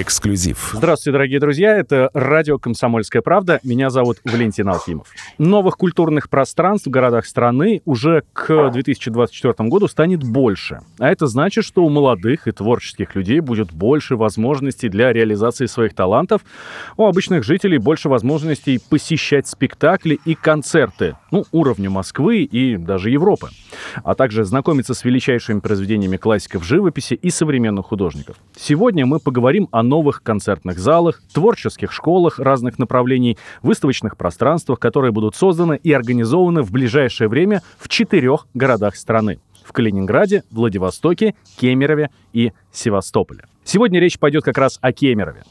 Эксклюзив. Здравствуйте, дорогие друзья. Это радио «Комсомольская правда». Меня зовут Валентин Алфимов. Новых культурных пространств в городах страны уже к 2024 году станет больше. А это значит, что у молодых и творческих людей будет больше возможностей для реализации своих талантов. У обычных жителей больше возможностей посещать спектакли и концерты, ну, уровня Москвы и даже Европы. А также знакомиться с величайшими произведениями классиков живописи и современных художников. Сегодня мы поговорим о новых концертных залах, творческих школах разных направлений, выставочных пространствах, которые будут созданы и организованы в ближайшее время в четырех городах страны в Калининграде, Владивостоке, Кемерове и Севастополе. Сегодня речь пойдет как раз о Кемерове.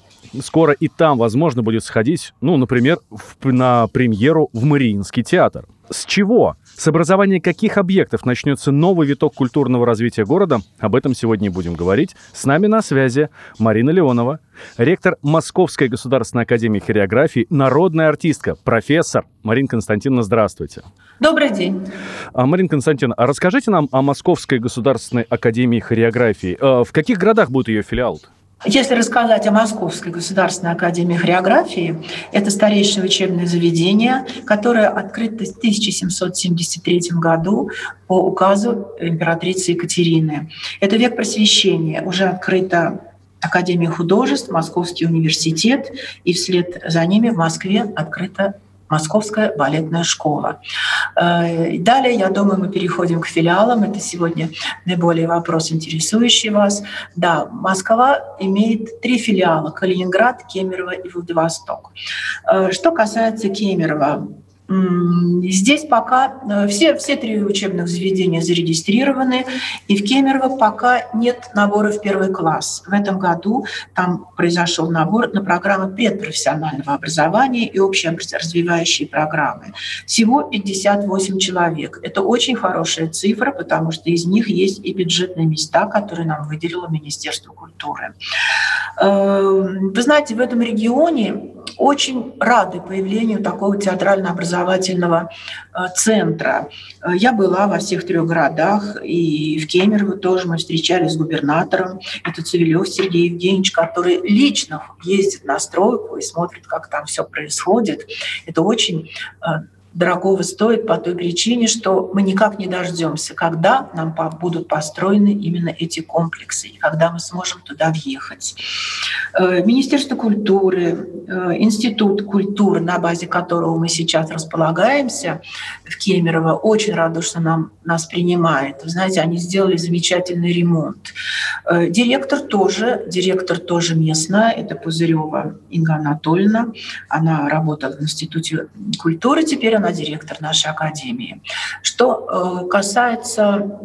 Скоро и там возможно будет сходить, ну, например, в, на премьеру в Мариинский театр. С чего? С образования каких объектов начнется новый виток культурного развития города? Об этом сегодня и будем говорить. С нами на связи Марина Леонова, ректор Московской государственной академии хореографии, народная артистка, профессор. Марина Константиновна, здравствуйте. Добрый день. А, Марина Константиновна, а расскажите нам о Московской государственной академии хореографии. А, в каких городах будет ее филиал? -то? Если рассказать о Московской государственной академии хореографии, это старейшее учебное заведение, которое открыто в 1773 году по указу императрицы Екатерины. Это век просвещения. Уже открыто Академия художеств, Московский университет, и вслед за ними в Москве открыто Московская балетная школа. Э, далее, я думаю, мы переходим к филиалам. Это сегодня наиболее вопрос, интересующий вас. Да, Москва имеет три филиала – Калининград, Кемерово и Владивосток. Э, что касается Кемерово, Здесь пока э, все, все три учебных заведения зарегистрированы, и в Кемерово пока нет набора в первый класс. В этом году там произошел набор на программы предпрофессионального образования и общеразвивающие программы. Всего 58 человек. Это очень хорошая цифра, потому что из них есть и бюджетные места, которые нам выделило Министерство культуры. Э, вы знаете, в этом регионе очень рады появлению такого театрально-образовательного э, центра. Э, я была во всех трех городах, и в Кемерово тоже мы встречались с губернатором. Это Цивилев Сергей Евгеньевич, который лично ездит на стройку и смотрит, как там все происходит. Это очень дорогого стоит по той причине, что мы никак не дождемся, когда нам будут построены именно эти комплексы, и когда мы сможем туда въехать. Э, Министерство культуры, э, Институт культуры, на базе которого мы сейчас располагаемся в Кемерово, очень радушно нам, нас принимает. Вы знаете, они сделали замечательный ремонт. Э, директор тоже, директор тоже местная, это Пузырева Инга Анатольевна. Она работала в Институте культуры, теперь она директор нашей академии. Что касается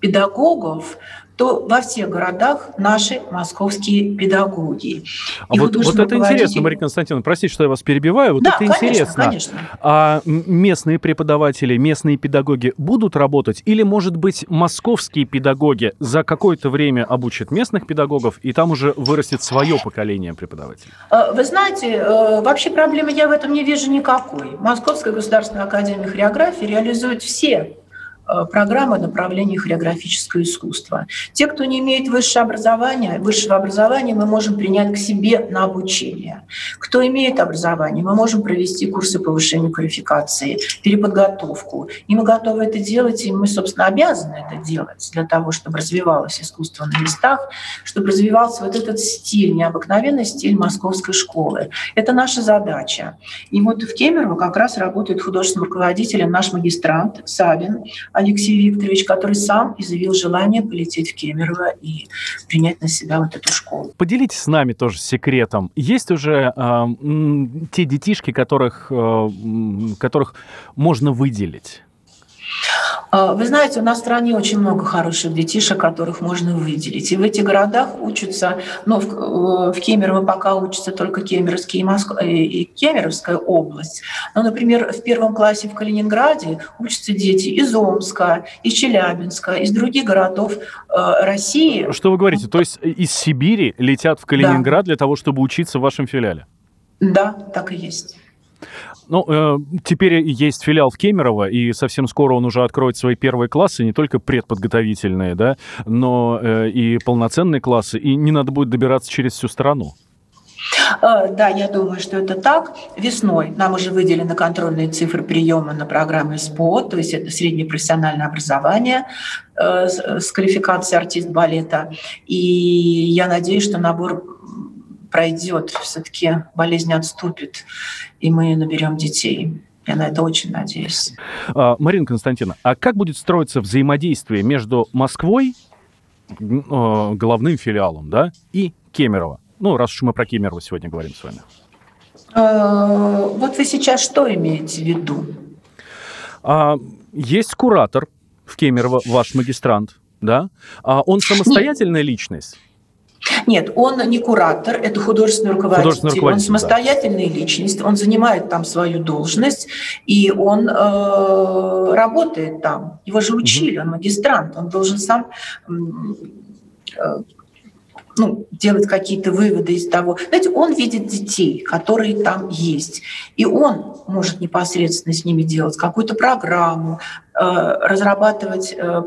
педагогов, то во всех городах наши московские педагоги. А вот, вот, вот это говорить... интересно, Мария Константиновна, простите, что я вас перебиваю. Вот да, это конечно, интересно. Конечно. А местные преподаватели, местные педагоги будут работать? Или, может быть, московские педагоги за какое-то время обучат местных педагогов, и там уже вырастет свое поколение преподавателей? А, вы знаете, э, вообще проблемы я в этом не вижу никакой. Московская государственная академия хореографии реализует все программы направления хореографическое искусство. Те, кто не имеет высшее образование, высшего образования мы можем принять к себе на обучение. Кто имеет образование, мы можем провести курсы повышения квалификации, переподготовку. И мы готовы это делать, и мы, собственно, обязаны это делать для того, чтобы развивалось искусство на местах, чтобы развивался вот этот стиль, необыкновенный стиль московской школы. Это наша задача. И вот в Кемерово как раз работает художественным руководителем наш магистрант Савин, Алексей Викторович, который сам изъявил желание полететь в Кемерово и принять на себя вот эту школу. Поделитесь с нами тоже секретом. Есть уже э, те детишки, которых, э, которых можно выделить? А, вы знаете, у нас в стране очень много хороших детишек, которых можно выделить. И в этих городах учатся, ну, в, э, в Кемерово пока учатся только Кемеровский и, Моск... Э, и Кемеровская область. Но, например, в первом классе в Калининграде учатся дети из Омска, из Челябинска, из других городов э, России. Что вы говорите? То есть из Сибири летят в Калининград да. для того, чтобы учиться в вашем филиале? Да, так и есть. Ну, э, теперь есть филиал в Кемерово, и совсем скоро он уже откроет свои первые классы, не только предподготовительные, да, но э, и полноценные классы, и не надо будет добираться через всю страну. Э, да, я думаю, что это так. Весной нам уже выделены контрольные цифры приема на программы СПО, то есть это среднее профессиональное образование э, с квалификацией артист балета. И я надеюсь, что набор пройдет, все-таки болезнь отступит, и мы наберем детей. Я на это очень надеюсь. А, Марина Константиновна, а как будет строиться взаимодействие между Москвой, э, главным филиалом, да, и Кемерово? Ну, раз уж мы про Кемерово сегодня говорим с вами. А, вот вы сейчас что имеете в виду? А, есть куратор в Кемерово, ваш магистрант, да? А он самостоятельная личность? Нет, он не куратор, это художественный руководитель. Художественный руководитель он самостоятельная да. личность, он занимает там свою должность, и он э, работает там. Его же учили, угу. он магистрант, он должен сам э, ну, делать какие-то выводы из того. Знаете, он видит детей, которые там есть, и он может непосредственно с ними делать какую-то программу, разрабатывать, э,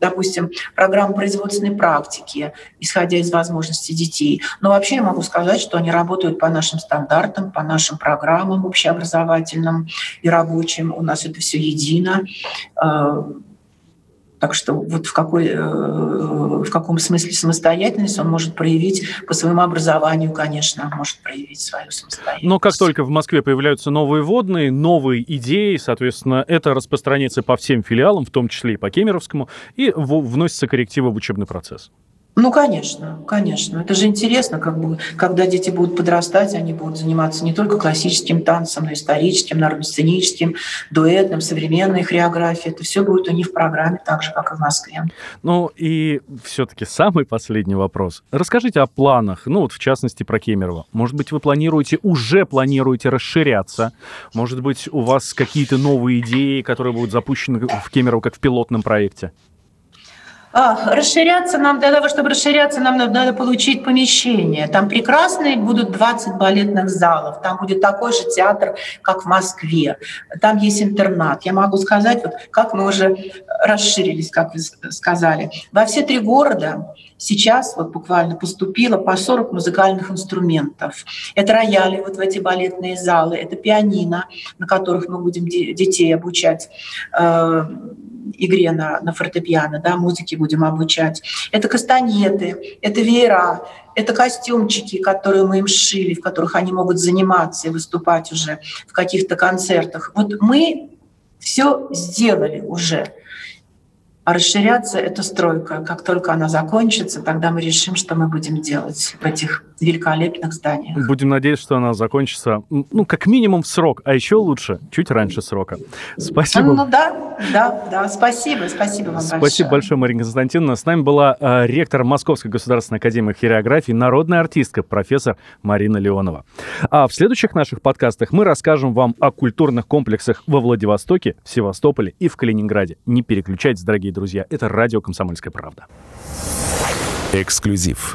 допустим, программу производственной практики, исходя из возможностей детей. Но вообще я могу сказать, что они работают по нашим стандартам, по нашим программам общеобразовательным и рабочим. У нас это все едино э, так что вот в, какой, э, в каком смысле самостоятельность он может проявить по своему образованию, конечно, может проявить свою самостоятельность. Но как только в Москве появляются новые водные, новые идеи, соответственно, это распространяется по всем филиалам, в том числе и по Кемеровскому, и вносятся коррективы в учебный процесс. Ну, конечно, конечно. Это же интересно, как бы, когда дети будут подрастать, они будут заниматься не только классическим танцем, но и историческим, народно-сценическим, дуэтным, современной хореографией. Это все будет у них в программе, так же, как и в Москве. Ну, и все-таки самый последний вопрос. Расскажите о планах, ну, вот в частности про Кемерово. Может быть, вы планируете, уже планируете расширяться? Может быть, у вас какие-то новые идеи, которые будут запущены в Кемерово, как в пилотном проекте? А, расширяться нам, для того, чтобы расширяться, нам надо, получить помещение. Там прекрасные будут 20 балетных залов, там будет такой же театр, как в Москве. Там есть интернат. Я могу сказать, вот, как мы уже расширились, как вы сказали. Во все три города сейчас вот буквально поступило по 40 музыкальных инструментов. Это рояли вот в эти балетные залы, это пианино, на которых мы будем детей обучать э, игре на, на фортепиано, да, музыке будем обучать. Это кастанеты, это веера, это костюмчики, которые мы им шили, в которых они могут заниматься и выступать уже в каких-то концертах. Вот мы все сделали уже. А расширяться эта стройка, как только она закончится, тогда мы решим, что мы будем делать в этих великолепных зданиях. Будем надеяться, что она закончится, ну, как минимум в срок, а еще лучше, чуть раньше срока. Спасибо. Ну да, да, да, спасибо, спасибо вам большое. Спасибо большое, Марина Константиновна. С нами была э, ректор Московской государственной академии хореографии, народная артистка, профессор Марина Леонова. А в следующих наших подкастах мы расскажем вам о культурных комплексах во Владивостоке, в Севастополе и в Калининграде. Не переключайтесь, дорогие друзья. Это радио «Комсомольская правда». Эксклюзив.